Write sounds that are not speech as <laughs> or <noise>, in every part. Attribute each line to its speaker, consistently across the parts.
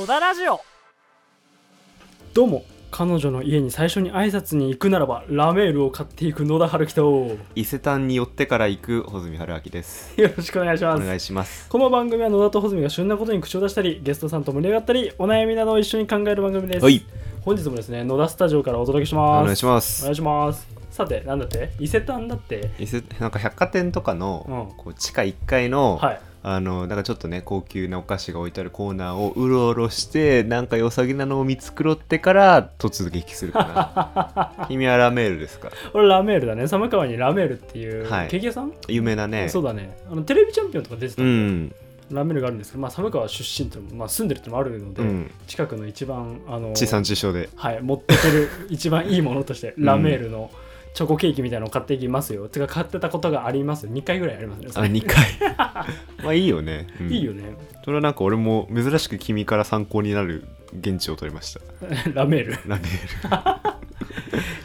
Speaker 1: 野田ラジオどうも彼女の家に最初に挨拶に行くならばラメールを買っていく野田春樹と
Speaker 2: 伊勢丹に寄ってから行く穂積春明です
Speaker 1: <laughs> よろしくお願いしますお
Speaker 2: 願いします
Speaker 1: この番組は野田と穂積が旬なことに口を出したりゲストさんと盛り上がったりお悩みなどを一緒に考える番組です、
Speaker 2: はい
Speaker 1: 本日もですね野田スタジオからお届けしま
Speaker 2: すお願いしまおす
Speaker 1: 願いしますさてなんだって伊勢丹だって
Speaker 2: 伊勢なんか百貨店とかの、うんこう地下1階のはいあのんかちょっとね高級なお菓子が置いてあるコーナーをうろうろしてなんか良さげなのを見繕ってから突撃するかな <laughs> 君はラメールですか
Speaker 1: 俺ラメールだね寒川にラメールっていう、ケーキ屋さん
Speaker 2: 有名だね
Speaker 1: そうだねあのテレビチャンピオンとか出てたんうんラーメルがあるんですけど、まあ、寒川出身と、まあ、住んでるってもあるので、うん、近くの一番あの
Speaker 2: 地産地消で、
Speaker 1: はい、持ってくる一番いいものとして、ラメールのチョコケーキみたいなのを買っていきますよてか買ってたことがあります2回ぐらいありますね
Speaker 2: あ2回 <laughs> まあいいよね、
Speaker 1: うん、いいよね
Speaker 2: それはなんか俺も珍しく君から参考になる現地を取りました
Speaker 1: <laughs> ラメール
Speaker 2: ラメール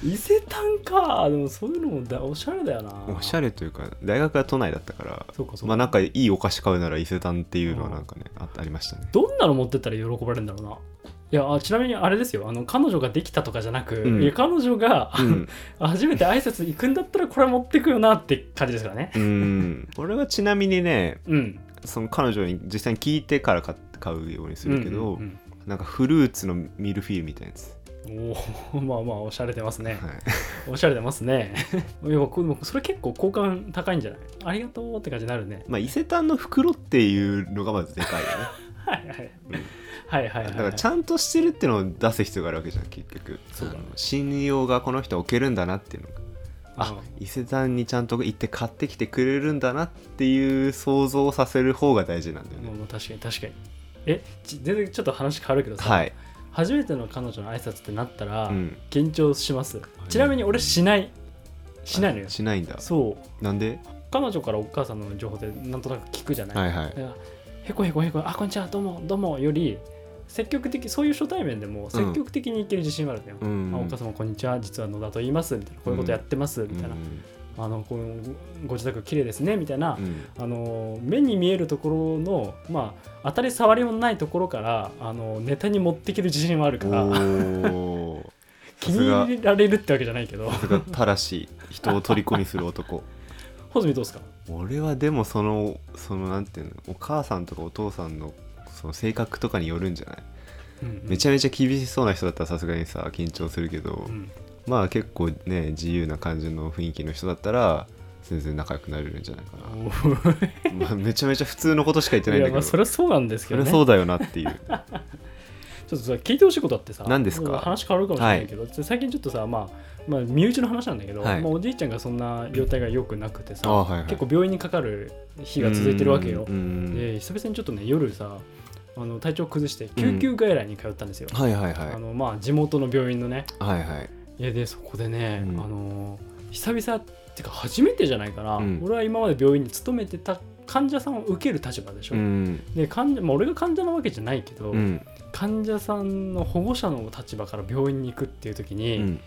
Speaker 1: <laughs> 伊勢丹かでもそういうのもだおしゃれだよな
Speaker 2: おしゃれというか大学は都内だったからまあなんかいいお菓子買うなら伊勢丹っていうのはなんかね、ありましたね
Speaker 1: どんなの持ってったら喜ばれるんだろうないやちなみにあれですよあの彼女ができたとかじゃなく、うん、彼女が、うん、初めて挨拶行くんだったらこれ持ってくよなって感じですからね。
Speaker 2: うん俺はちなみにね、うん、その彼女に実際に聞いてから買うようにするけど、うんうん、なんかフルーツのミルフィーユみたいなやつ。
Speaker 1: お <laughs> まあまあおしゃれてますね、はい、おしゃれてますね <laughs> いやそれ結構好感高いんじゃないありがとうって感じになるね
Speaker 2: まあ伊勢丹の袋っていうのがまずでかいよね <laughs> は
Speaker 1: いはい、うん
Speaker 2: はいはい、はい、だからちゃんとしてるっていうのを出す必要があるわけじゃん結局そうだ、ね、信用がこの人置けるんだなっていうのがあ、う伊勢丹にちゃんと行って買ってきてくれるんだなっていう想像をさせる方が大事なんだよねもう
Speaker 1: 確かに確かにえ全然ちょっと話変わるけどさ、はい、初めての彼女の挨拶ってなったら、緊張します、ちなみに俺しないしないのよ
Speaker 2: しないんだ
Speaker 1: そ
Speaker 2: うなんで
Speaker 1: 彼女からお母さんの情報でなんとなく聞くじゃない、はいはい、へこへこへこあこんにちはどうもどうもより積極的そういう初対面でも積極的にいける自信はあるんだよ、うんあお母様こんにちは実は野田と言いますみたいなこういうことやってます、みたいな。あのこのご自宅綺麗ですねみたいな、うん、あの目に見えるところの、まあ、当たり障りもないところからあのネタに持っていける自信はあるから <laughs> 気に入られるってわけじゃないけどさす
Speaker 2: が人を虜にする男 <laughs> 穂積どうですか俺はでもそのそのなんていうのお母さんとかお父さんのその性格とかによるんじゃない、うんうん、めちゃめちゃ厳しそうな人だったらさすがにさ緊張するけど、うん、まあ結構ね自由な感じの雰囲気の人だったら全然仲良くなれるんじゃないかな、まあ、めちゃめちゃ普通のことしか言ってないんだけど
Speaker 1: それはそうなんですけど、ね、そ
Speaker 2: れはそうだよなっていう <laughs>
Speaker 1: ちょっとさ聞いてほしいことあってさ何ですか話変わるかもしれないけど、はい、最近ちょっとさ、まあ、まあ身内の話なんだけど、はい、まあ、おじいちゃんがそんな状態が良くなくてさ、はいはい、結構病院にかかる日が続いてるわけよで久々にちょっとね夜さあの体調崩して救急外来に通ったんですよ、うん、はいはいはいあのまあ地元の病院のね
Speaker 2: はいはいいや
Speaker 1: でそこでね、うん、あの久々っていうか初めてじゃないから、うん、俺は今まで病院に勤めてた患者さんを受ける立場でしょ、うん、で患者、まあ、俺が患者なわけじゃないけど、患者さんの保護者の立場から病院に行くっていう時に、うん、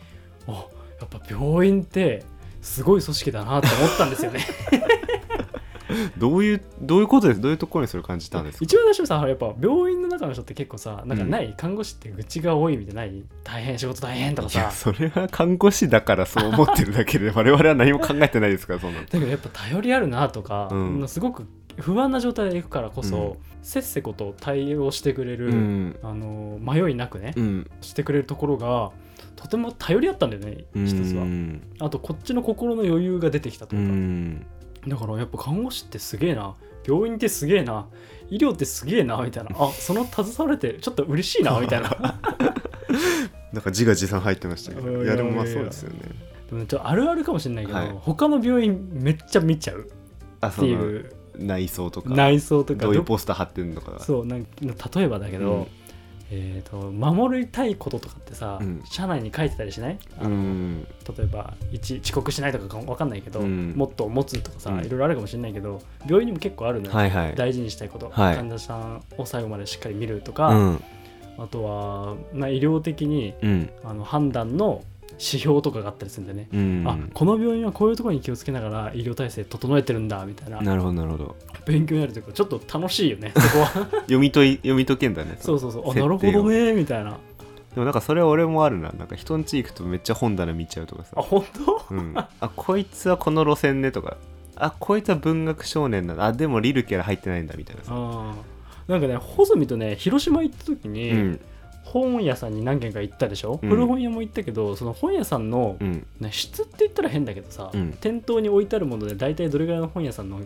Speaker 1: あやっぱ病院ってすごい組織だなと思ったんですよね <laughs>
Speaker 2: <laughs> どういうどういうことですどういうところにそれ感じたんですか
Speaker 1: 一番最初さやっぱ病院の中の人って結構さなんかない、うん、看護師って愚痴が多いみたいない大変仕事大変とかさ
Speaker 2: それは看護師だからそう思ってるだけで <laughs> 我々は何も考えてないですからそん
Speaker 1: なだけどやっぱ頼りあるなとか、うん、すごく不安な状態でいくからこそ、うん、せっせこと対応してくれる、うん、あの迷いなくね、うん、してくれるところがとても頼り合ったんだよね一つは、あとこっちの心の余裕が出てきたとうか、だからやっぱ看護師ってすげえな病院ってすげえな医療ってすげえなみたいなあその携われてちょっと嬉しいなみたいな
Speaker 2: <laughs> なんか字が自さん入ってましたけどいやでもまあそうですよね
Speaker 1: でもちょっとあるあるかもしれないけど、はい、他の病院めっちゃ見ちゃうっていう
Speaker 2: 内装とか
Speaker 1: 内装とかど
Speaker 2: ういうポスター貼ってるのか
Speaker 1: そうなん
Speaker 2: 例
Speaker 1: えばだけど、うん、えーと、守りたいこととかってさ、うん、社内に書いてたりしないあの、うん、例えば遅刻しないとか分かんないけど、うん、もっと持つとかさ、いろいろあるかもしれないけど病院にも結構あるのよ、はいはい、大事にしたいこと、はい、患者さんを最後までしっかり見るとか、あとは、まあ、医療的に、あの判断の指標とかがあったりするんでね、うん、あこの病院はこういうところに気をつけながら医療体制整えてるんだみたいな
Speaker 2: なるほどなるほど
Speaker 1: 勉強になると
Speaker 2: い
Speaker 1: うかちょっと楽しいよね <laughs> そこは
Speaker 2: 読み解読み解けんだね
Speaker 1: そうそうそうあなるほどねみたいなで
Speaker 2: もなんかそれ俺もあるななんか人ん家行くとめっちゃ本棚見ちゃうとかさあ
Speaker 1: 本
Speaker 2: 当、うん、あこいつはこの路線ねとかあこいつは文学少年なんだあでもリルキャラ入ってないんだみたいなさ
Speaker 1: なんかね穂積とね広島行った時に、うん、本屋さんに何軒か行ったでしょ、うん、古本屋も行ったけどその本屋さんの、うん、質って言ったら変だけどさ、うん、店頭に置いてあるもので大体どれぐらいの本屋さんの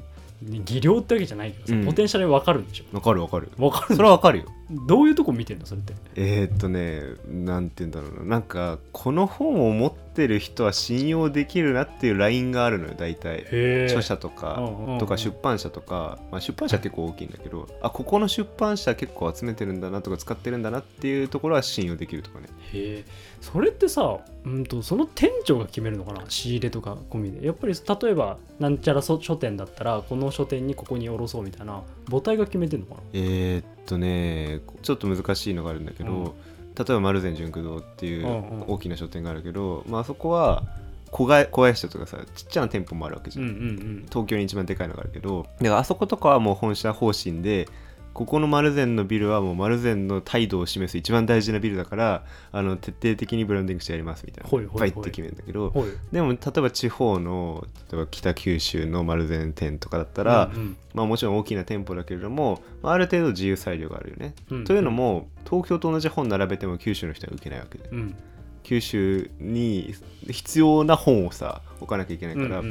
Speaker 1: 技量ってわけじゃないけどさ、うんポテンシャルわかるんでし
Speaker 2: ょわかるわかるわかるそれはわかるよ
Speaker 1: どういうとこ見て
Speaker 2: ん
Speaker 1: のそれってえ
Speaker 2: ー、っとねなんて言うんだろうななんかこの本を持ってる人は信用できるなっていうラインがあるのよ大体へ著者とうんうんうかんとか出版社とか、まあ、出版社結構大きいんだけどあここの出版社結構集めてるんだなとか使ってるんだなっていうところは信用できるとかねへ
Speaker 1: えそれってさ、うんと、その店長が決めるのかな仕入れとか込みでやっぱり例えばなんちゃら書店だったらこの書店にここに卸そうみたいな母体が決めて
Speaker 2: る
Speaker 1: のかな
Speaker 2: えー、っとねちょっと難しいのがあるんだけど、うん、例えば丸善純駆堂っていう大きな書店があるけど、うんうん、まあそこは小林とかさちっちゃな店舗もあるわけじゃんうんうんうん、東京に一番でかいのがあるけどだからあそことかはもう本社方針でここの丸善のビルはもう丸善の態度を示す一番大事なビルだからあの徹底的にブランディングしてやりますみたいな帰って決めるんだけどでも例えば地方の例えば北九州の丸善店とかだったら、まあ、もちろん大きな店舗だけれども、あ、る程度自由裁量があるよね、というのも東京と同じ本並べても九州の人は受けないわけで、九州に必要な本をさ置かなきゃいけないから、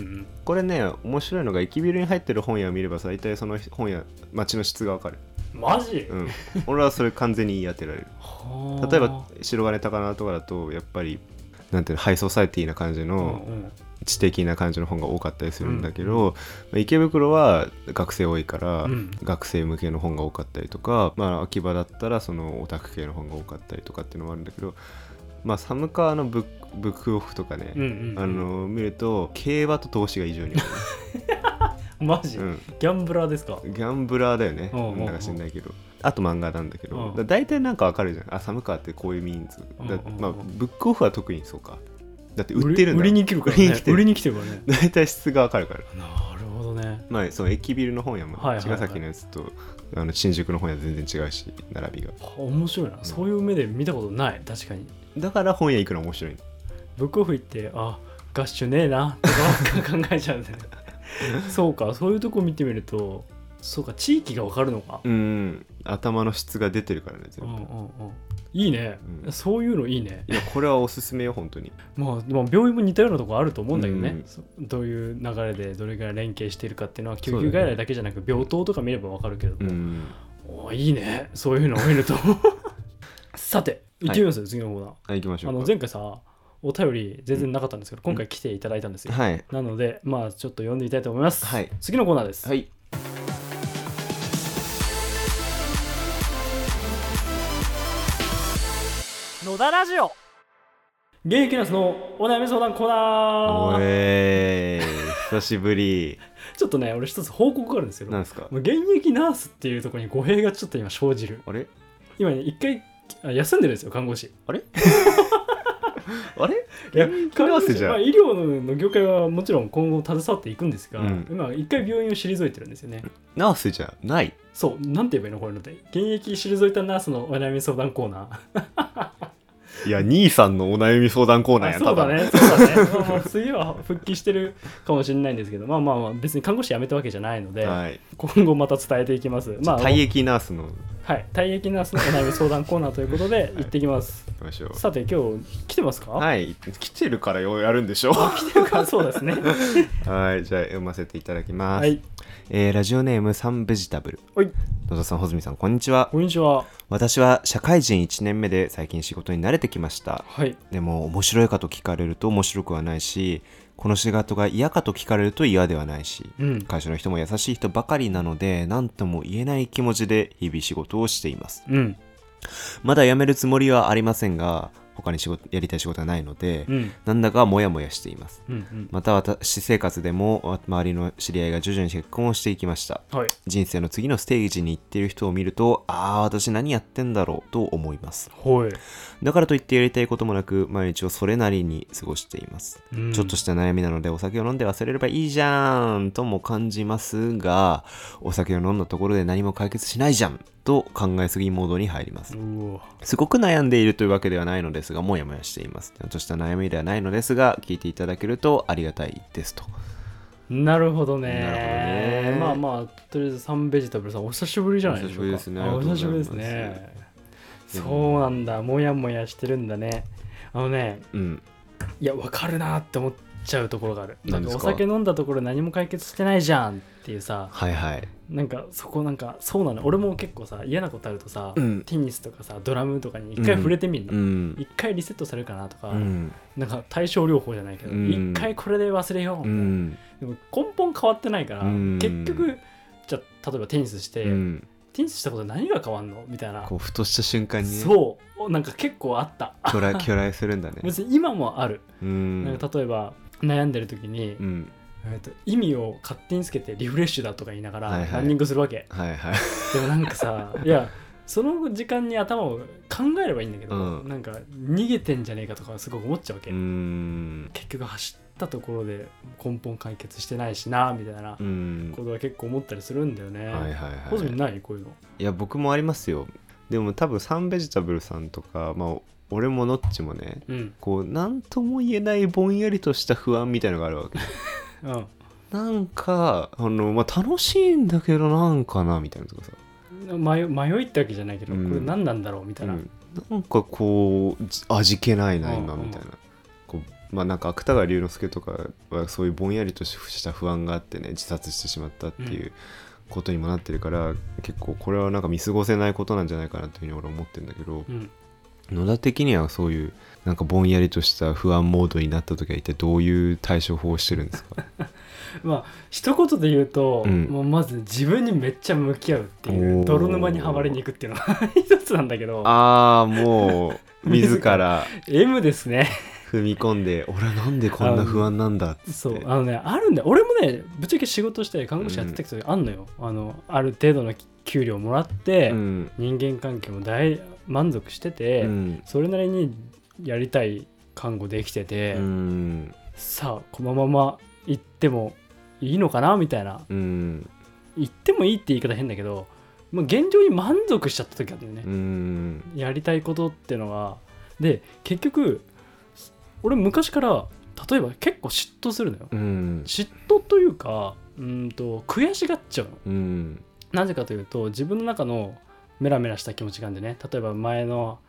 Speaker 2: これね面白いのが駅ビルに入ってる本屋を見れば大体その本屋街の質がわかる。
Speaker 1: マジ、うん、
Speaker 2: 俺はそれ完全に言い当てられる例えば白金高菜とかだとやっぱりなんていうのハイソサイティな感じの、うんうん知的な感じの本が多かったりするんだけど、うん、池袋は学生多いから、うん、学生向けの本が多かったりとか、まあ、秋葉だったらそのオタク系の本が多かったりとかっていうのもあるんだけど、まあ、寒川のブックオフとかね、あの見ると競馬と投資が異常に多い。<laughs>
Speaker 1: マジ、うん、ギャンブラーです
Speaker 2: かギャンブラーだよねなんか知んないけどあと漫画なんだけど大体なんかわかるじゃんあ寒川ってこういうミーンズまあブックオフは特にそうかだって売ってるんだ売りに来
Speaker 1: るから、ね、売りに来てるからね <laughs>
Speaker 2: 大体質がわかるから
Speaker 1: なるほどねまあその
Speaker 2: 駅ビルの本屋も茅ヶ崎のやつとあの新宿の本屋全然違うし並びが
Speaker 1: 面白いな、うん、そういう目で見たことない確かに
Speaker 2: だから本屋行くの面白い
Speaker 1: ブックオフ行ってあガッシュねえなとか考えちゃうんだよ <laughs> そうかそういうとこ見てみるとそうか地域がわかるのかうん
Speaker 2: 頭の質が出てるからね全部、うんうんうん
Speaker 1: いいね、うん、そういうのいい
Speaker 2: ねいやこれはおすすめよ本当に
Speaker 1: まあ、でも病院も似たようなとこあると思うんだけどね、うん、どういう流れでどれぐらい連携してるかっていうのは救急外来だけじゃなく病棟とか見ればわかるけども、うん、おいいねそういうのを見ると <laughs> さて行ってみますよ、はい、次のコーナーは
Speaker 2: い行きましょうあの
Speaker 1: 前回さお便り全然なかったんですけど、今回来ていただいたんですよ、はいなのでまあちょっと読んでみたいと思います、はい次のコーナーです、はい野田ラジオ現役ナースのお悩み相談コーナー
Speaker 2: えー久しぶり
Speaker 1: <laughs> ちょっとね俺一つ報告があるんですけど
Speaker 2: なんですか
Speaker 1: 現役ナースっていうところに語弊がちょっと今生じる
Speaker 2: あれ
Speaker 1: 今ね一回あ休んでるんですよ看護師
Speaker 2: あれ <laughs> あれいや組
Speaker 1: み合まあ、医療の業界はもちろん今後携わっていくんですが、うん、今一回病院を退いてるんですよね
Speaker 2: ナースじゃない
Speaker 1: そうなんて言えばいいのこれいうので現役退いたナースのお悩み相談コーナー
Speaker 2: いや、兄さんのお悩み相談コーナーや
Speaker 1: そうだね、そうだね。まあまあ、次は復帰してるかもしれないんですけど、まあまあまあ、別に看護師辞めたわけじゃないので、はい、今後また伝えていきます。まあ、
Speaker 2: 退役ナースの。
Speaker 1: はい、退役ナースのお悩み相談コーナーということで、行ってきます。はい、さて、今日、来てますか
Speaker 2: はい、来てるからやるんでしょう。来
Speaker 1: てるから、そうですね。
Speaker 2: <laughs> はい、じゃあ、読ませていただきます。はいえー、ラジオネームサンベジタブルはい野田さん穂積さんこんにちは
Speaker 1: こんにちは
Speaker 2: 私は社会人1年目で最近仕事に慣れてきましたはいでも面白いかと聞かれると面白くはないしこの仕事が嫌かと聞かれると嫌ではないし、うん、会社の人も優しい人ばかりなので何とも言えない気持ちで日々仕事をしています、うん、まだ辞めるつもりはありませんが他に仕事やりたい仕事がないので、うん、なんだかモヤモヤしています、うんうん、また私生活でも周りの知り合いが徐々に結婚をしていきました、はい、人生の次のステージに行っている人を見るとああ私何やってんだろうと思いますだからといってやりたいこともなく毎日をそれなりに過ごしています、うん、ちょっとした悩みなのでお酒を飲んで忘れればいいじゃんとも感じますがお酒を飲んだところで何も解決しないじゃんと考えすぎモードに入りますすごく悩んでいるというわけではないのですがもやもやしていますちょっとした悩みではないのですが聞いていただけるとありがたいですと
Speaker 1: なるほどね、ね、まあまあとりあえずサンベジタブルさんお久しぶりじゃないです
Speaker 2: かお久しぶりです
Speaker 1: ねお久しぶりですねそうなんだもやもやしてるんだねあのね、うん、いやわかるなって思っちゃうところがあるなんかお酒飲んだところ何も解決してないじゃんっていうさ
Speaker 2: はいはい
Speaker 1: なんかそこなんかそうなの俺も結構さ嫌なことあるとさ、うん、テニスとかさドラムとかに一回触れてみるの、うん、一回リセットされるかなとか、うん、なんか対症療法じゃないけど、うん、一回これで忘れようみたいな、でも根本変わってないから、結局じゃ例えばテニスして、テニスしたこと何が変わんのみたいなこ
Speaker 2: うふとした瞬間に、そ
Speaker 1: うなんか結構あった巨来巨来するんだね <laughs> 別に今もある、なんか例えば悩んでる時に、えー、と意味を勝手につけてリフレッシュだとか言いながらランニングするわけ、はいはい、でもなんかさ <laughs> いやその時間に頭を考えればいいんだけど、うん、なんか逃げてんじゃねえかとかすごく思っちゃうわけ結局走ったところで根本解決してないしなみたいなことは結構思ったりするんだよねホズな
Speaker 2: い
Speaker 1: こういうの
Speaker 2: いや僕もありますよでも多分サンベジタブルさんとか、まあ、俺もノッチもね、うん、こう何とも言えないぼんやりとした不安みたいのがあるわけうんなんかあの、まあ、楽しいんだけどなんかなみたいなとかさ
Speaker 1: 迷迷いってわけじゃないけど、うんこれ何なんだろうみたいな、うん
Speaker 2: なんかこう味気ないな今うんうんみたいな、こうまあなんか芥川龍之介とかはそういうぼんやりとした不安があってね自殺してしまったっていうことにもなってるから、結構これはなんか見過ごせないことなんじゃないかなっていうふうに俺は思ってるんだけど、うん野田的にはそういうなんかぼんやりとした不安モードになった時は一体どういう対処法をしてるんですか
Speaker 1: <laughs> まあ一言で言うと、うん、もうまず自分にめっちゃ向き合うっていう泥沼にはまりに行くっていうのが <laughs> 一つなんだけど
Speaker 2: ああもう自ら
Speaker 1: <laughs> M ですね
Speaker 2: 踏み込んで俺なんでこんな不安なんだ
Speaker 1: ってそうあのねあるんだ俺もねぶっちゃけ仕事して看護師やってた時あんのよ、うん、あのある程度の給料もらって、うん、人間関係も大満足してて、それなりにやりたい看護できてて、さあこのまま行ってもいいのかなみたいな、行ってもいいって言い方変だけど、まあ、現状に満足しちゃった時あったよね、やりたいことっていうのはで結局俺昔から例えば結構嫉妬するのよ、嫉妬というかうんと悔しがっちゃうの、なぜかというと自分の中のメラメラした気持ちがあるんでね例えば前の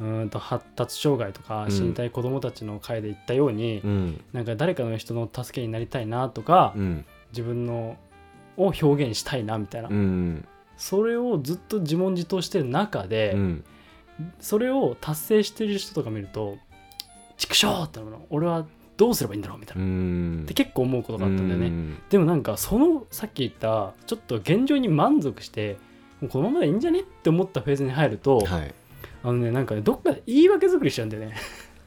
Speaker 1: うんと発達障害とか身体子どもたちの会で言ったように、うん、なんか誰かの人の助けになりたいなとか、うん、自分のを表現したいなみたいな、うん、それをずっと自問自答してる中で、うん、それを達成してる人とか見ると「畜生!」ってなるの俺はどうすればいいんだろうみたいなって結構思うことがあったんだよねでもなんかそのさっき言ったちょっと現状に満足してこのままでいいんじゃねって思ったフェーズに入ると、はいあのねなんかねどっかで言い訳作りしちゃうんだよね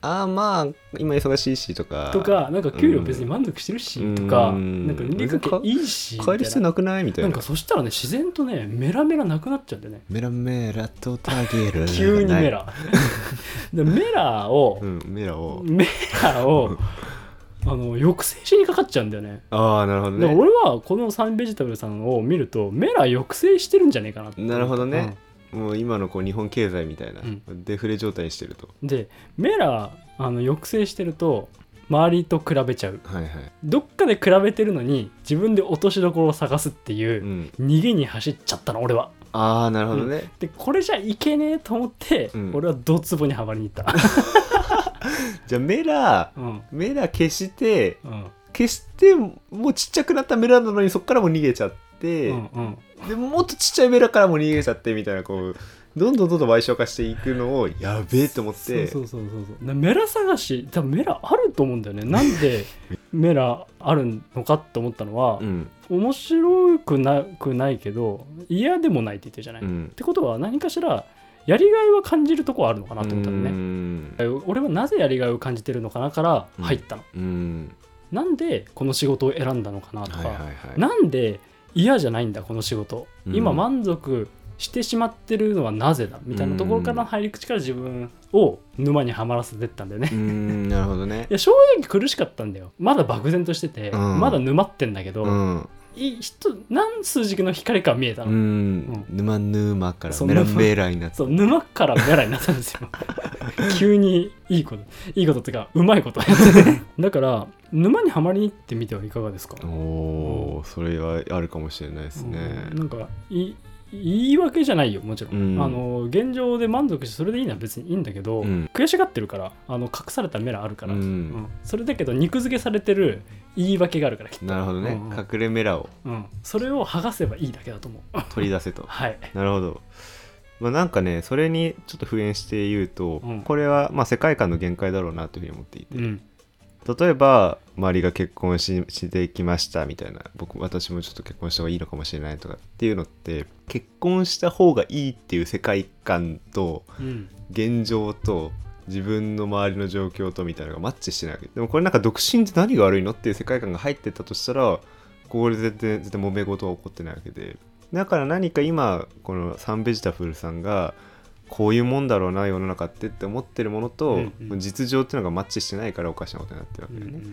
Speaker 2: ああまあ今忙しいしとか
Speaker 1: とかなんか給料別に満足してるし、うん、とか、なんかいいし
Speaker 2: 変え
Speaker 1: る
Speaker 2: 必要なくないみたいな
Speaker 1: なんかそしたらね自然とねメラメラなくなっちゃうんだよね
Speaker 2: メラメラとタ
Speaker 1: ゲル急にメラ <laughs> メラを、う
Speaker 2: ん、メラを
Speaker 1: メラをあの抑制しにかかっちゃうんだよね
Speaker 2: ああなるほどね
Speaker 1: 俺はこのサンベジタブルさんを見るとメラ抑制してるんじゃ
Speaker 2: ね
Speaker 1: えかな
Speaker 2: なるほどね、もう今のこう日本経済みたいな、うん、デフレ状態にしてると
Speaker 1: でメラあの抑制してると周りと比べちゃう、はいはい、どっかで比べてるのに自分で落としどころを探すっていう、うん、逃げに走っ
Speaker 2: ちゃったの俺はああなるほどね、うん、
Speaker 1: でこれじゃいけねえと思って、俺はドツボにはまりに行った
Speaker 2: <laughs> じゃあメラ、メラ消して、消してもうちっちゃくなったメラなのにそっからも逃げちゃって、うんうん、でももっとちっちゃいベラからも逃げちゃってみたいなこうどんどんどんどん賠償化していくのをやべえと思ってそうそうそう
Speaker 1: そうメラ探し多分メラあると思うんだよね <laughs> なんでメラあるのかって思ったのは、うん、面白くなくないけど嫌でもないって言ってるじゃない、うん、ってことは何かしらやりがいは感じるとこあるのかなと思ったのね俺はなぜやりがいを感じてるのかなから入ったの、うん、なんでこの仕事を選んだのかなとか、はいはいはい、なんで嫌じゃないんだこの仕事、今満足してしまってるのはなぜだみたいなところからの入り口から自分を沼にはまらせてったんだよね
Speaker 2: なるほどね
Speaker 1: いや正直苦しかったんだよまだ漠然としてて、うん、まだ沼ってんだけど、うん、何数軸の光か見えたの、うん、
Speaker 2: 沼沼か
Speaker 1: ら
Speaker 2: メラメラになっ
Speaker 1: たそう沼からメラになったんですよ <laughs> 急にいいこといいことっていうかうまいこと <laughs> だから沼にはまりに行ってみてはいかがですか
Speaker 2: おおそれはあるかもしれないですね、
Speaker 1: うん、なんかい言い訳じゃないよもちろん、うん、あの現状で満足してそれでいいのは別にいいんだけど、うん、悔しがってるからあの隠されたメラあるから、うん、それだけど肉付けされてる言い訳があるからきっとなるほどね、
Speaker 2: 隠れメラを、
Speaker 1: それを剥がせばいいだけだと思う
Speaker 2: 取り出せとはいなるほどまあ、なんかねそれにちょっと普遍して言うと、これはまあ世界観の限界だろうなというふうに思っていて、例えば周りが結婚ししてきましたみたいな僕私もちょっと結婚した方がいいのかもしれないとかっていうのって結婚した方がいいっていう世界観と現状と自分の周りの状況とみたいなのがマッチしてないわけでもこれなんか独身って何が悪いのっていう世界観が入ってたとしたらこれ絶対絶対揉め事は起こってないわけでだから何か今このサンベジタフルさんがこういうもんだろうな世の中ってって思ってるものと、実情っていうのがマッチしてないからおかしなことになってるわけだよね。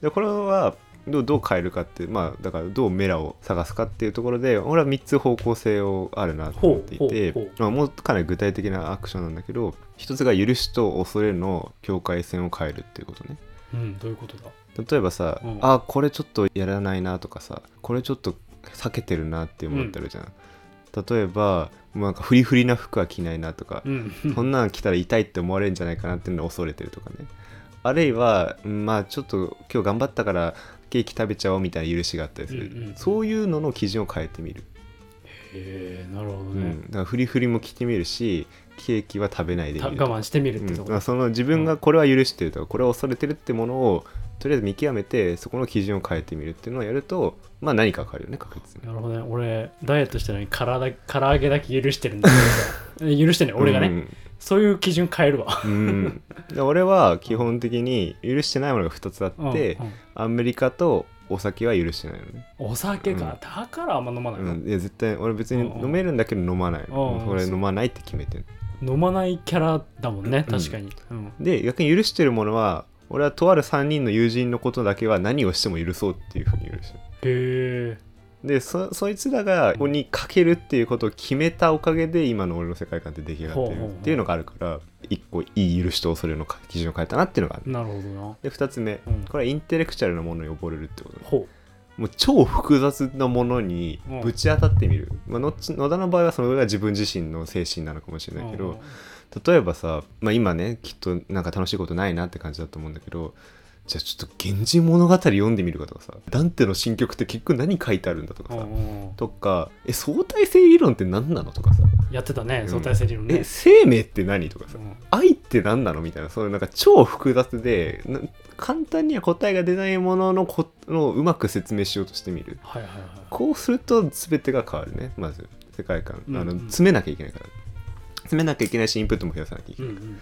Speaker 2: でこれはどうどう変えるかってまあだからどうメラを探すかっていうところで俺は3つ方向性をあるなと思っていてまあ、もうかなり具体的なアクションなんだけど一つが許しと恐れの境界線を変えるっていうことね。
Speaker 1: うん、どういうことだ
Speaker 2: 例えばさ、うん、あこれちょっとやらないなとかさこれちょっと避けてるなっていうものってあるじゃん。うん、例えばなんかフリフリな服は着ないなとか、うん、<laughs> そんなの着たら痛いって思われるんじゃないかなっていうのを恐れてるとかねあるいはまあちょっと今日頑張ったからケーキ食べちゃおうみたいな許しがあったりする、うんうんうん、そういうのの基準を変えてみる
Speaker 1: へえなるほどね、うん、だ
Speaker 2: からフリフリも着てみるしケーキは食べないでみる
Speaker 1: 我慢してみるって
Speaker 2: とこ、うん、その自分がこれは許してるとか、これは恐れてるってものをとりあえず見極めてそこの基準を変えてみるっていうのをやるとまあ何か変わるよね確
Speaker 1: 実になるほどね俺ダイエットしてるのに唐揚げだけ許してるんだけど <laughs> 許してね俺がね、うん、そういう基準変えるわ、うん、
Speaker 2: 俺は基本的に許してないものが2つあって、うんうん、アメリカとお酒は許してない
Speaker 1: の
Speaker 2: ね
Speaker 1: お酒か、うん、だからあんま飲まないの、うん、
Speaker 2: いや絶対俺別に飲めるんだけど飲まない、うん、俺飲まないって決めてる
Speaker 1: 飲まないキャラだもんね、確かに、
Speaker 2: で逆に許してるものは俺はとある3人の友人のことだけは何をしても許そうっていうふうに許しへ
Speaker 1: え
Speaker 2: でそそいつらがここにかけるっていうことを決めたおかげで今の俺の世界観って出来上がってるっていうのがあるから一個いい許しと恐れの基準を変えたなっていうのがあるなるほど
Speaker 1: な
Speaker 2: で2つ目、うん、これはインテレクチャルなものに溺れるってことほうもう超複雑なものにぶち当たってみる、うん、まあ、野田の場合はその上が自分自身の精神なのかもしれないけど、うん例えばさ、まあ、今ねきっとなんか楽しいことないなって感じだと思うんだけどじゃあちょっと「源氏物語」読んでみるかとかさダンテの新曲って結局何書いてあるんだとかさとかえ相対性理論って何なのとかさ
Speaker 1: やってたね、うん、相対性理論ね
Speaker 2: え生命って何とかさ、愛って何なのみたいなそういうなんか超複雑で簡単には答えが出ないもののこのうまく説明しようとしてみる、はいはいはい、こうすると全てが変わるねまず世界観、あの、うんうん、詰めなきゃいけないから詰めなきゃいけないしインプットも増やさなきゃいけない、うんうん、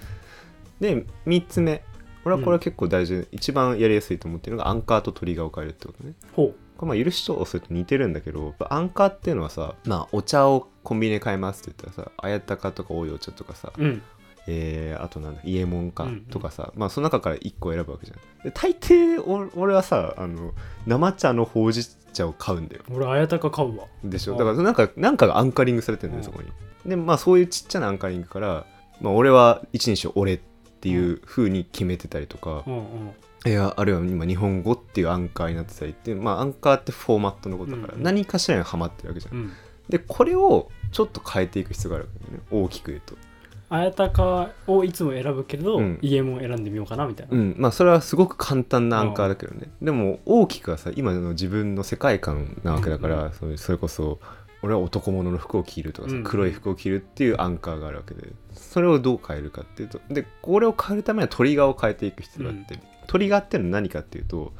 Speaker 2: で3つ目俺はこれは結構大事、うん、一番やりやすいと思ってるのがアンカーとトリガーを変えるってことねほうまあ許しと押すと似てるんだけどアンカーっていうのはさ、まあ、お茶をコンビニで買えますって言ったらさ綾鷹とかおいお茶とかさ、うんえー、あとなんだ伊右衛門かとかさ、うんうん、まあその中から1個選ぶわけじゃん大抵俺はさあの生茶のほうじ茶を買うんだよ俺綾鷹買うわでしょ
Speaker 1: だ
Speaker 2: からなんかなんかがアンカリングされてるんだよそこにでまあそういうちっちゃなアンカリングから、まあ、俺は一年生俺っていうふうに決めてたりとか、いやあるいは今日本語っていうアンカーになってたりってまあアンカーってフォーマットのことだから、何かしらにはまってるわけじゃん、でこれをちょっと変えていく必要があるわけね大きく言うと
Speaker 1: 綾鷹をいつも選ぶけど、うん、家も選んでみようかなみたいな、う
Speaker 2: ん、まあそれはすごく簡単なアンカーだけどねでも大きくはさ今の自分の世界観なわけだから、うん、それこそ俺は男物の服を着るとかさ、黒い服を着るっていうアンカーがあるわけでそれをどう変えるかっていうとでこれを変えるためにはトリガーを変えていく必要があって、トリガーっていうのは何かっていうと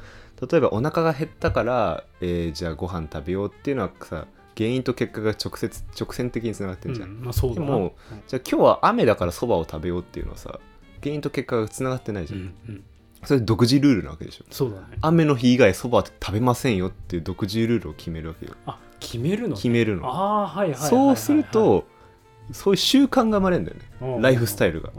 Speaker 2: 例えばお腹が減ったから、えー、じゃあご飯食べようっていうのはさ原因と結果が直接直線的につながってんじ
Speaker 1: ゃん、う
Speaker 2: ん
Speaker 1: まあ、そうで
Speaker 2: も、はい、じゃあ今日は雨だから
Speaker 1: そ
Speaker 2: ばを食べようっていうのはさ原因と結果がつながってないじゃん、うんうん、それ独自ルールなわけでしょ
Speaker 1: そうだ、ね、
Speaker 2: 雨の日以外そば食べませんよっていう独自ルールを決めるわけよ
Speaker 1: あ決めるの、ね、
Speaker 2: 決めるのあ
Speaker 1: あはいは
Speaker 2: い、そうするとそういう習慣が生まれるんだよねライフスタイルが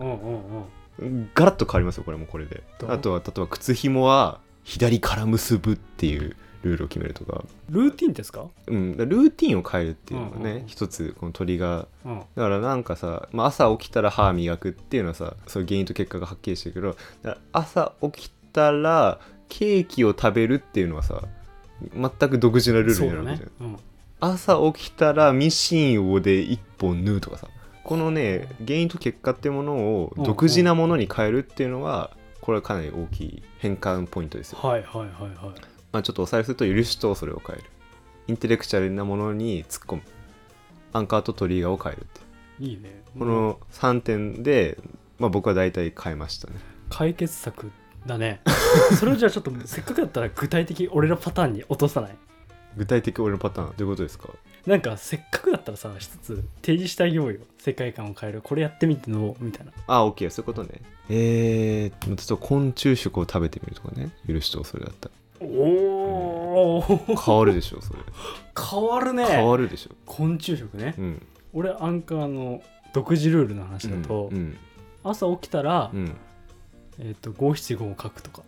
Speaker 2: ガラッと変わりますよこれもこれであとは例えば靴ひもは左から結ぶっていうル
Speaker 1: ールを
Speaker 2: 決めると
Speaker 1: か
Speaker 2: ル
Speaker 1: ーティンです
Speaker 2: かうんルーティンを変えるっていうのがね、うんうんうん、一つこのトリガー、うん、だからなんかさ、まあ、朝起きたら歯磨くっていうのはさその原因と結果がはっきりしてるけど朝起きたらケーキを食べるっていうのはさ全く独自なルールになるわけじゃん、ねうん、朝起きたらミシンをで一本縫うとかさこのね原因と結果っていうものを独自なものに変えるっていうのは、うんうん、これはかなり大きい変換ポイントですよ
Speaker 1: はいはいはいはい
Speaker 2: まあ、ちょっとおさらいすると許しとそれを変えるインテレクチャルなものに突っ込むアンカーとトリガーを変えるってい
Speaker 1: いね、
Speaker 2: この3点で、まあ、僕は大体変えましたね
Speaker 1: 解決策だね <laughs> それをじゃあちょっとせっかくだったら具体的俺のパターンに落とさない
Speaker 2: 具体的俺のパターンどういうことですか
Speaker 1: なんかせっかくだったらさ一つ提示してあげようよ世界観を変えるこれやってみてのみたいな
Speaker 2: あオッケーそういうことねえー、ちょっと昆虫食を食べてみるとかね許しとそれだったらおお、うん、変わるでしょそれ
Speaker 1: 変わるね変わるでしょ昆虫食ね、うん、俺アンカーの独自ルールの話だと、うんうん、朝起きたら、えーと、五七五を書くとか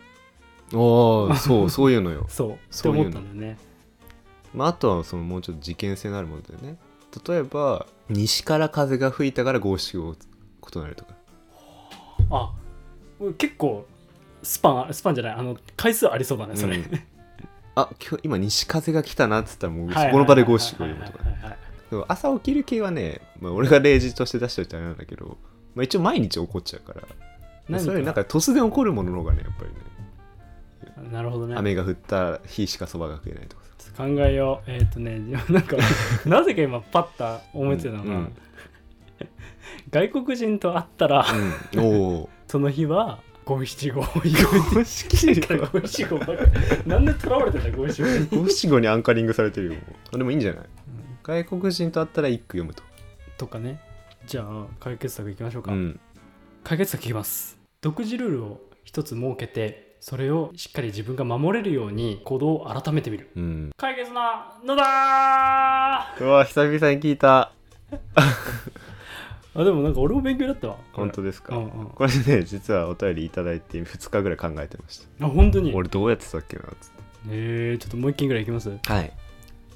Speaker 2: ああそう <laughs> そういうのよ
Speaker 1: そうそう思ったんだよね
Speaker 2: まあ、あとはそのもうちょっと事件性のあるものだよね例えば西から風が吹いたから五七五ことなるとか
Speaker 1: あ結構スパンスパンじゃないあの回数ありそうだねそれ、うん、
Speaker 2: あ今日今西風が来たなっつったらもうそこの場でゴシゴシとか朝起きる系はね、まあ、俺が例示として出しておいたらなんだけど、まあ、一応毎日起こっちゃうからそれよりなんか突然起こるものの方がねやっぱりね
Speaker 1: なるほどね
Speaker 2: 雨が降った日しかそばが食えないとか考
Speaker 1: えようえっ、ー、とね <laughs> なんかなぜか今パッと思ってたのが、うんうん、外国人と会ったら、うん、<laughs> その日は五七五五七
Speaker 2: 五
Speaker 1: 五七五なんでとらわれてんだ五七
Speaker 2: 五五七五にアンカリングされてるよでもいいんじゃない、うん、外国人と会ったら一句読むと
Speaker 1: とかねじゃあ解決策いきましょうか、うん、解決策いきます独自ルールを一つ設けてそれをしっかり自分が守れるように行動を改めてみる、うん、解決なのだう
Speaker 2: わ久々に聞いた
Speaker 1: あでもなんか俺も勉強だったわ
Speaker 2: 本当ですか、うんうん、これね実はお便り頂いて2日ぐらい考えてましたあ
Speaker 1: 本当に
Speaker 2: 俺どうやってたっけなっつって
Speaker 1: えー、ちょっともう一件ぐらいいきます
Speaker 2: はい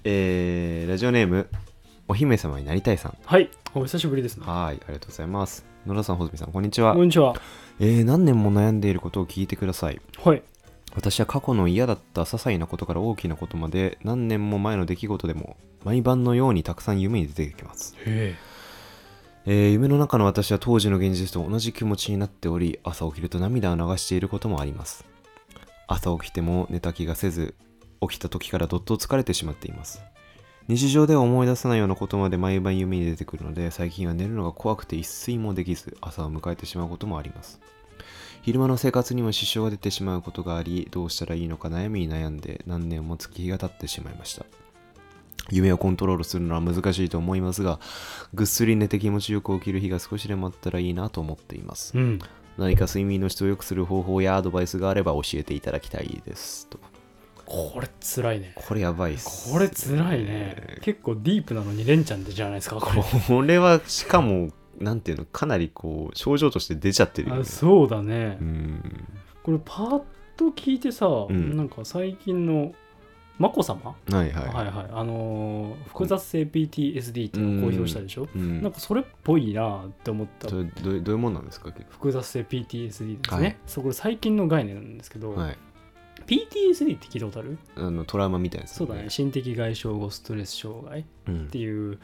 Speaker 2: えー、ラジオネームお姫様になりたいさん
Speaker 1: はいお久しぶりです
Speaker 2: ねはいありがとうございます野田さん穂積さんこんにちは
Speaker 1: こんにちは
Speaker 2: えー、何年も悩んでいることを聞いてください
Speaker 1: はい
Speaker 2: 私は過去の嫌だった些細なことから大きなことまで何年も前の出来事でも毎晩のようにたくさん夢に出てきますへええー、夢の中の私は当時の現実と同じ気持ちになっており、朝起きると涙を流していることもあります。朝起きても寝た気がせず、起きた時からどっと疲れてしまっています。日常では思い出さないようなことまで毎晩夢に出てくるので、最近は寝るのが怖くて一睡もできず、朝を迎えてしまうこともあります。昼間の生活にも支障が出てしまうことがあり、どうしたらいいのか悩みに悩んで何年も月日が経ってしまいました。夢をコントロールするのは難しいと思いますが、ぐっすり寝て気持ちよく起きる日が少しでもあったらいいなと思っています。うん、何か睡眠の質を良くする方法やアドバイスがあれば教えていただきたいです。と
Speaker 1: これつらいね。
Speaker 2: これやばいっ
Speaker 1: す、ね。これつらいね。結構ディープなのに連ちゃんってじゃないですか、
Speaker 2: これ。これはしかも、なんていうの、かなりこう、症状として出ちゃってる
Speaker 1: よね。あそうだね。うん、これパッと聞いてさ、うん、なんか最近の眞子さまはいはいはいはいあのー複雑性 PTSD っていうのを公表したでしょ、うんなんかそれっぽいなって思った
Speaker 2: それどうどういうもんなんですか
Speaker 1: 複雑性 PTSD ですね、はいそこ最近の概念なんですけど、はい PTSD って聞いたことある
Speaker 2: あのトラウマみたいな
Speaker 1: やそうだね、心的外傷後ストレス障害っていう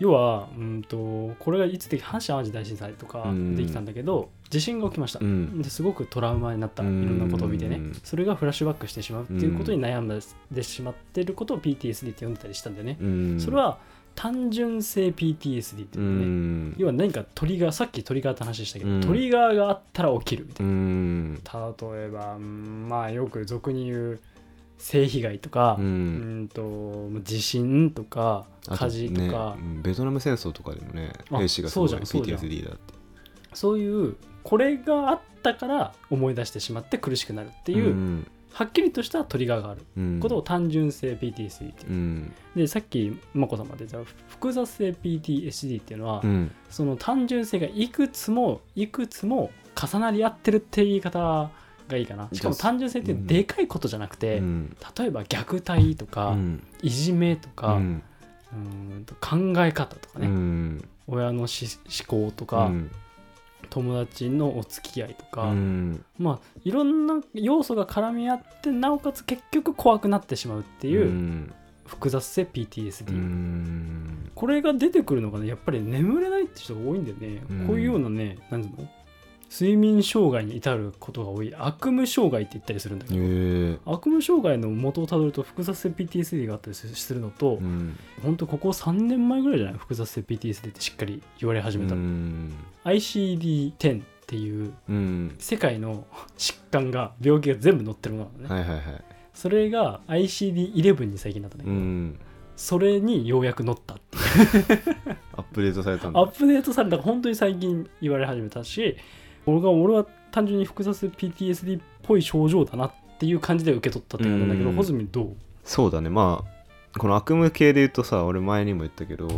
Speaker 1: 要はうんとこれがいつで阪神・淡路大震災とかできたんだけど、地震が起きました、うん、ですごくトラウマになった、いろんなことを見てね、それがフラッシュバックしてしまうっていうことに悩んでしまってることを PTSD って呼んでたりしたんだよね、それは単純性 PTSD っていうね、要は何かトリガーさっきトリガーって話したけど、トリガーがあったら起きるみたいな、例えばまあよく俗に言う性被害とか、うん、うんと地震とか火事と
Speaker 2: か、ね、ベトナム戦争とかでもね
Speaker 1: 兵士がすごい PTSD だってそういうこれがあったから思い出してしまって苦しくなるっていう、うん、はっきりとしたトリガーがあることを単純性 PTSD っていう、うん、でさっき眞子さまでじゃ複雑性 PTSD っていうのは、うん、その単純性がいくつもいくつも重なり合ってるって言い方がいいかなしかも単純性ってでかいことじゃなくて、うん、例えば虐待とか、うん、いじめとか、うん、うんと考え方とかね、親の思考とか、友達のお付き合いとか、まあいろんな要素が絡み合ってなおかつ結局怖くなってしまうっていう複雑性 PTSD これが出てくるのがねやっぱり眠れないって人が多いんだよねこういうようなね何ていうの睡眠障害に至ることが多い悪夢障害って言ったりするんだけど悪夢障害の元をたどると複雑性 PTSD があったりするのと、うん、本当ここ3年前ぐらいじゃない複雑性 PTSD ってしっかり言われ始めたの、うん、ICD10 っていう世界の疾患が病気が全部載ってるものなのね、はいはいはい、それが ICD11 に最近なったんだけど、うんそれにようやく乗ったって
Speaker 2: <laughs> アップデートされた
Speaker 1: んだアップデートされた本当に最近言われ始めたし俺が俺は単純に複雑 PTSD っぽい症状だなっていう感じで受け取ったってうなんだけど穂積どう
Speaker 2: そうだねまあこの悪夢系で言うとさ俺前にも言ったけど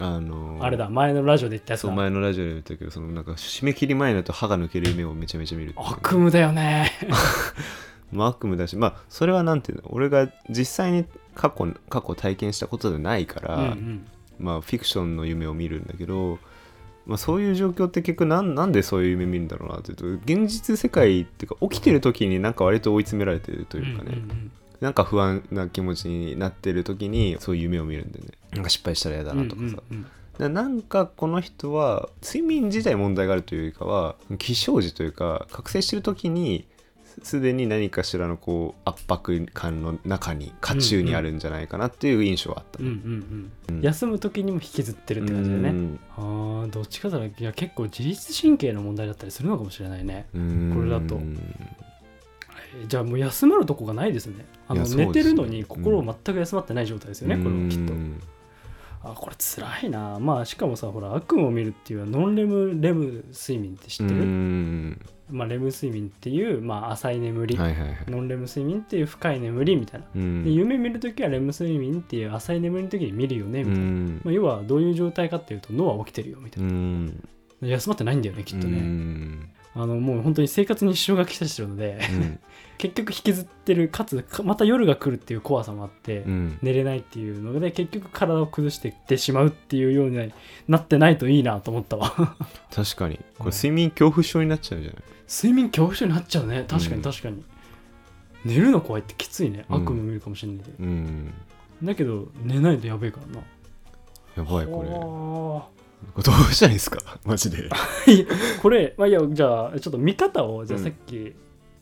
Speaker 2: あの
Speaker 1: ー、あれだ前のラジオで言ったやつそ
Speaker 2: う前のラジオで言ったけどそのなんか締め切り前だと歯が抜ける夢をめちゃめちゃ見る
Speaker 1: 悪夢だよね
Speaker 2: <laughs> まあ悪夢だしまあそれはなんていうの俺が実際に過去過去体験したことでないから、うんうん、まあフィクションの夢を見るんだけどまあ、そういう状況って結局なんでそういう夢見るんだろうなっていうと現実世界っていうか起きてる時になんか割と追い詰められてるというかね、うんうんうんなんか不安な気持ちになってる時にそういう夢を見るんでねなんか失敗したら嫌だなとかさ、うんうん、なんかこの人は睡眠自体問題があるというよりかは起床時というか覚醒してる時にすでに何かしらのこう圧迫感の中に渦中にあるんじゃないかなっていう印象はあった、
Speaker 1: うんうんうん、休む時にも引きずってるって感じだね、うん、あどっちかというと結構自律神経の問題だったりするのかもしれないねこれだとじゃあもう休まるとこがないですねあの寝てるのに心を全く休まってない状態ですよね、これはきっとあこれつらいなまあしかもさほら悪夢を見るっていうのはノンレムレム睡眠って知ってるまあ、レム睡眠っていう、まあ、浅い眠り、はいはいはい、ノンレム睡眠っていう深い眠りみたいな、で夢見る時はレム睡眠っていう浅い眠りの時に見るよねみたいな、まあ、要はどういう状態かっていうと脳は起きてるよみたいな、休まってないんだよねきっとね、あのもう本当に生活に支障が来てるので結局引きずってるかつまた夜が来るっていう怖さもあって、うん、寝れないっていうので結局体を崩してってしまうっていうようになってないといいなと思ったわ
Speaker 2: <laughs> 確かにこれ睡眠恐怖症になっちゃうじゃない、
Speaker 1: 睡眠恐怖症になっちゃうね確かに確かに、うん、寝るの怖いってきついね悪夢見るかもしれないけど、うん、だけど寝ないとやべえからな
Speaker 2: やばいこれどうしたらいいですかマジで
Speaker 1: <laughs> これ、まあ、いやじゃあちょっと見方をじゃあさっき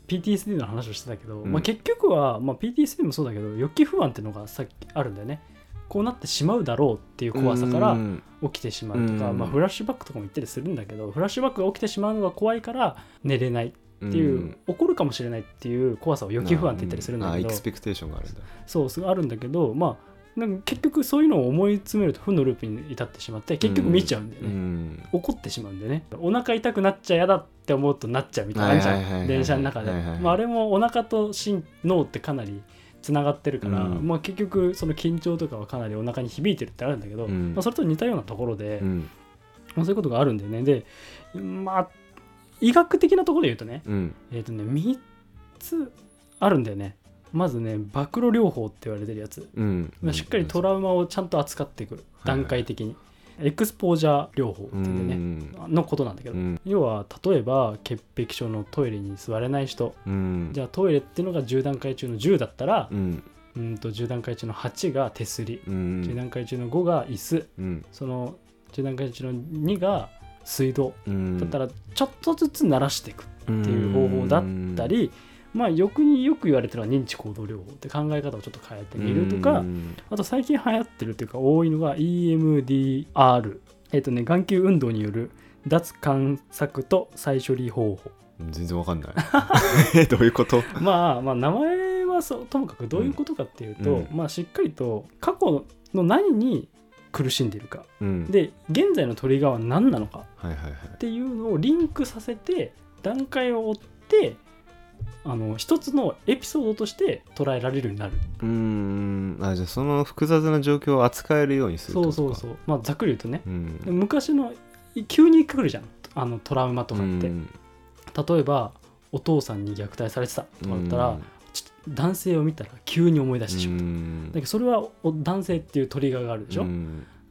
Speaker 1: PTSD の話をしてたけど、うんまあ、結局は、まあ、PTSD もそうだけど予期不安っていうのがさっきあるんだよねこうなってしまうだろうっていう怖さから起きてしまうとか、まあ、フラッシュバックとかも言ったりするんだけどフラッシュバックが起きてしまうのが怖いから寝れないっていう、うん、起こるかもしれないっていう怖さを予期不安って言ったりするんだけど、うん、エクス
Speaker 2: ペクテーションがあるんだ
Speaker 1: そうあるんだけどまあなんか結局そういうのを思い詰めると負のループに至ってしまって結局見ちゃうんだよね、うん、怒ってしまうんだよねお腹痛くなっちゃ嫌だって思うとなっちゃうみたいなじ電車の中で、はいはいはい、まあ、あれもお腹と心脳ってかなりつながってるから、うん、まあ、結局その緊張とかはかなりお腹に響いてるってあるんだけど、うん、まあ、それと似たようなところで、まあ、そういうことがあるんだよねでまあ医学的なところで言うとね、えっ、ー、とね3つあるんだよねまずね暴露療法って言われてるやつ、うんまあ、しっかりトラウマをちゃんと扱ってくる、段階的に、エクスポージャー療法って言ってね、のことなんだけど、要は例えば潔癖症のトイレに座れない人、じゃあトイレっていうのが10段階中の10だったら、うんと10段階中の8が手すり、うん、10段階中の5が椅子、うん、その10段階中の2が水道、うん、だったらちょっとずつ慣らしていくっていう方法だったり、まあくによく言われてるのは認知行動療法って考え方をちょっと変えてみるとかあと最近流行ってるというか多いのが EMDR えっ、ー、とね眼球運動による脱観作と再処理方法
Speaker 2: 全然わかんない <laughs> どういうこと
Speaker 1: まあまあ名前はそうともかくどういうことかっていうと、うん、まあしっかりと過去の何に苦しんでいるか、うん、で現在のトリガーは何なのかっていうのをリンクさせて段階を追ってあの一つのエピソードとして捉えられるよ
Speaker 2: うに
Speaker 1: なる
Speaker 2: うんあじゃあその複雑な状況を扱えるようにす
Speaker 1: るそうそうそうまあざっくり言うとね、うん、昔の急に来るじゃんあのトラウマとかって、例えばお父さんに虐待されてたとかだったら、男性を見たら急に思い出してしまった、だけどそれは男性っていうトリガーがあるでしょ、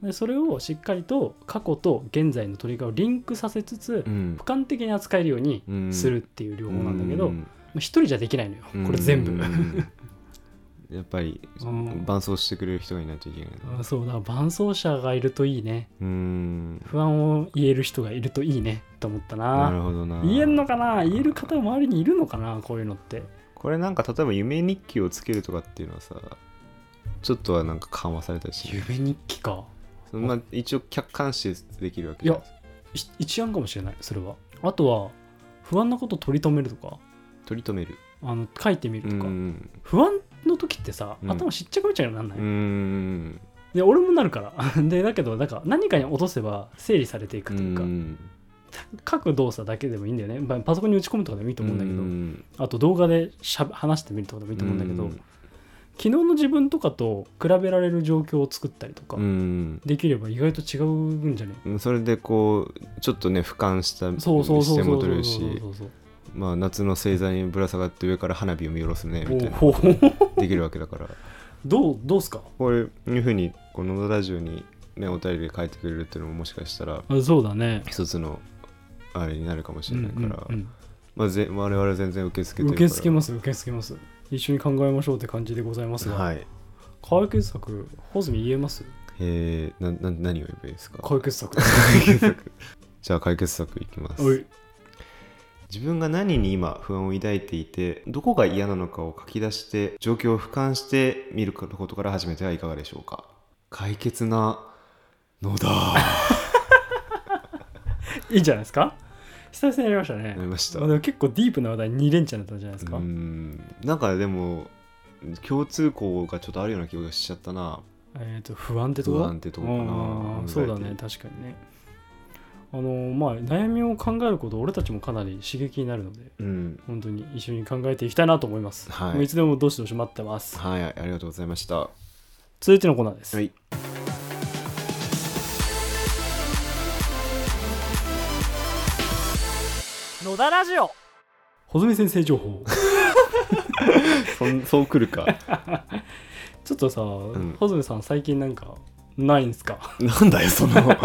Speaker 1: でそれをしっかりと過去と現在のトリガーをリンクさせつつ、俯瞰的に扱えるようにするっていう両方なんだけど、一人じゃできないのよこれ全部
Speaker 2: やっぱり、伴走してくれる人がいない
Speaker 1: とい
Speaker 2: けない、ね、
Speaker 1: あそうだ伴走者がいるといいねうん不安を言える人がいるといいねと思ったな
Speaker 2: なるほどな
Speaker 1: 言えるのかな言える方周りにいるのかなこういうのって
Speaker 2: これなんか例えば夢日記をつけるとかっていうのはさちょっとはなんか緩和されたりして
Speaker 1: 夢日記か
Speaker 2: まあ一応客観視できるわけ
Speaker 1: じゃない
Speaker 2: で
Speaker 1: すか一案かもしれないそれはあとは不安なこと取り留めるとか
Speaker 2: 取り
Speaker 1: 留
Speaker 2: める
Speaker 1: あの書いてみるとか、不安の時ってさ、頭しっちゃくめちゃくなんない、んで俺もなるから <laughs> でだけどなんか何かに落とせば整理されていくというか、う書く動作だけでもいいんだよね、まあパソコンに打ち込むとかでもいいと思うんだけど、あと動画でしゃ話してみるとかでもいいと思うんだけど、昨日の自分とかと比べられる状況を作ったりとか、できれば意外と違うんじゃ
Speaker 2: ねそれでこうちょっとね俯瞰した
Speaker 1: そうそうそうそうそもう取れるしそうそうそう
Speaker 2: まあ、夏の星座にぶら下がって上から花火を見下ろすねみたいなできるわけだから
Speaker 1: どうどうすか
Speaker 2: こういうふうにこのラジオに、ね、お便りで書いてくれるっていうのももしかしたらそうだね一つのあれになるかもしれないから、うんうんうんまあ、ぜ我々は全然受け付
Speaker 1: けて受け付けます受け付けます一緒に考えましょうって感じでございますが、はい、解決策ホズミ言えます
Speaker 2: えー、なな何を言えばいいですか
Speaker 1: 解決策
Speaker 2: <laughs> じゃあ解決策いきます自分が何に今不安を抱いていてどこが嫌なのかを書き出して状況を俯瞰して見ることから始めてはいかがでしょうか解決な
Speaker 1: のだ <laughs> いいんじゃないですか久々にやりましたねやりましたでも結構ディープな話題2連チャンだったんじゃないですかうん
Speaker 2: なんかでも共通項がちょっとあるような気がしちゃったな
Speaker 1: えっ、ー、と不安ってとこ不安ってとこかな、そうだね確かにねあのまあ、悩みを考えること俺たちもかなり刺激になるので、うん、本当に一緒に考えていきたいなと思います、はい、いつでもどしどし待ってますは
Speaker 2: いありがとうございました
Speaker 1: 続いてのコーナーです、はい、野田ラジ
Speaker 2: オ
Speaker 1: 穂
Speaker 2: 積
Speaker 1: 先生情報 <laughs> そそうくるか <laughs> ちょっとさ、うん、穂積さん最近なんかないんすか
Speaker 2: なんだよその <laughs>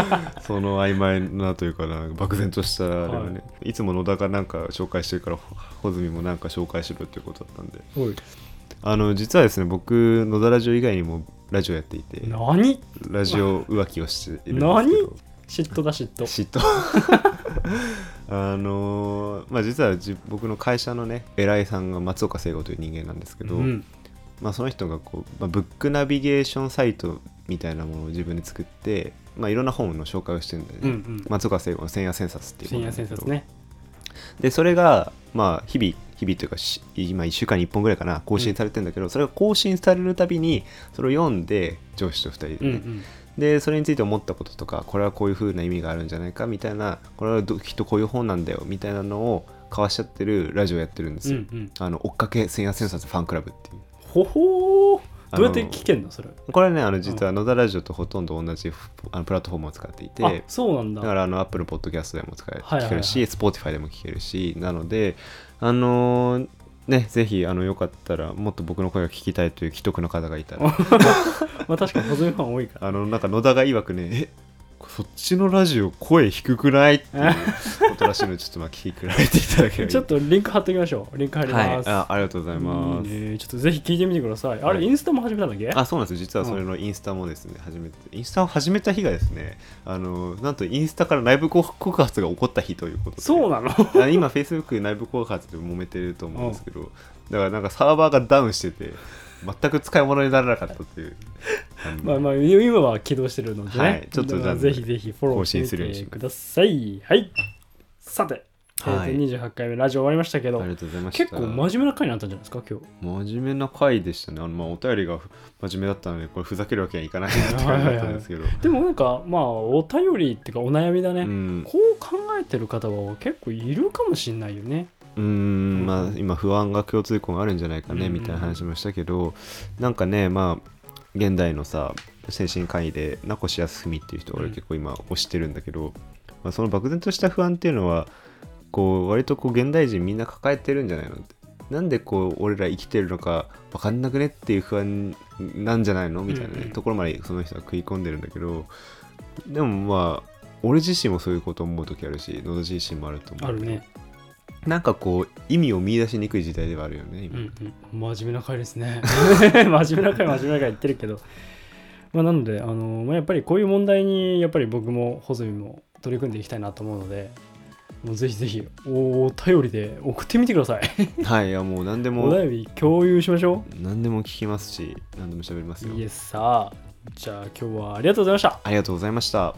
Speaker 2: その曖昧なというかな漠然としたあれはね、はい、いつも野田がなんか紹介してるから穂積もなんか紹介しろっていうことだったんであの実はですね僕野田ラジオ以外にもラジオやっていて
Speaker 1: 何
Speaker 2: ラジオ浮気をしているんです
Speaker 1: 何嫉妬だ嫉妬
Speaker 2: 嫉妬 <laughs> あのー、まあ実は僕の会社のね偉いさんが松岡聖吾という人間なんですけど、うん、まあ、その人がこう、まあ、ブックナビゲーションサイトみたいなものを自分で作って、まあ、いろんな本の紹介をしてるんだよね、うんうん、松岡聖子の「千夜
Speaker 1: 千
Speaker 2: 冊」ってい
Speaker 1: うね、
Speaker 2: でそれがまあ日々日々というか今1週間に1本ぐらいかな更新されてるんだけど、うん、それが更新されるたびにそれを読んで上司と2人でね、うんうんでそれについて思ったこととかこれはこういうふうな意味があるんじゃないかみたいなこれはきっとこういう本なんだよみたいなのを交わしちゃってるラジオやってるんですよ。うんうん、あの追っかけ千夜千冊ファンクラブっていう。
Speaker 1: ほほどうやって聞け
Speaker 2: ん
Speaker 1: のそれ
Speaker 2: これねあの実は野田ラジオとほとんど同じあのプラットフォームを使ってい
Speaker 1: てそうなんだ
Speaker 2: だからあのアップルポッドキャストでも使え、聞けるし s p ティファイでも聞けるしなのであのーね、ぜひあのよかったらもっと僕の声を聞きたいという既得の方がいたら <laughs>
Speaker 1: まあ確かに保存ファン多いか
Speaker 2: らあのなんか野田がいわくねえそっちのラジオ声低くないっていうことらしいのでちょっ
Speaker 1: とまあ聞き比べ
Speaker 2: てい
Speaker 1: ただければ <laughs> ちょっ
Speaker 2: と
Speaker 1: リンク貼っときましょうリンク貼ります、
Speaker 2: はい、あありがとうございま
Speaker 1: す、ちょっとぜひ聞いてみてくださいあれ、インスタも始めたんだっけ
Speaker 2: あそうなんです実はそれのインスタもですね、始めてインスタを始めた日がですねあのなんとインスタから内部告発が起こった日ということで
Speaker 1: そうなの
Speaker 2: 今フェイスブック内部告発で揉めてると思うんですけど <laughs> だからなんかサーバーがダウンしてて全く使い物にならなかったっていう
Speaker 1: <laughs> まあまあ今は起動してるので、
Speaker 2: ね、は
Speaker 1: い、ちょっとぜひぜひフォローしてくださいはいさてはい、28回目ラジオ終わりましたけどありがとうございま結構真面目な回になったんじゃないですか今日
Speaker 2: 真面目な回でしたねあの、まあ、お便りが真面目だったのでこれふざけるわけにはいかないなって
Speaker 1: ったんですけど、はいはい、でもなんかまあお便りっていうかお悩みだね、うん、こう考えてる方は結構いるかもしれないよね
Speaker 2: うんまあ今不安が共通項があるんじゃないかねみたいな話もしたけどなんかねまあ現代のさ精神科医で名越康文っていう人俺結構今推してるんだけど、まあ、その漠然とした不安っていうのはこう割とこう現代人みんな抱えてるんじゃないのってなんでこう俺ら生きてるのか分かんなくねっていう不安なんじゃないのみたいな、ね、ところまでその人は食い込んでるんだけどでもまあ俺自身もそういうこと思う時あるし野田自身もあると思
Speaker 1: う、ね、
Speaker 2: なんかこう意味を見出しにくい時代ではあるよね、
Speaker 1: うんうん、真面目な回ですね <laughs> 真面目な回真面目な回言ってるけどまあなのであの、まあ、やっぱりこういう問題にやっぱり僕も細見も取り組んでいきたいなと思うのでもうぜひぜひお便りで送ってみてください
Speaker 2: <laughs> はいいやもう何でも
Speaker 1: お便り共有しましょ
Speaker 2: う何でも聞きますし何でも喋りますよ
Speaker 1: イエスさあじゃあ今日はありがとうございましたあ
Speaker 2: りがとうございました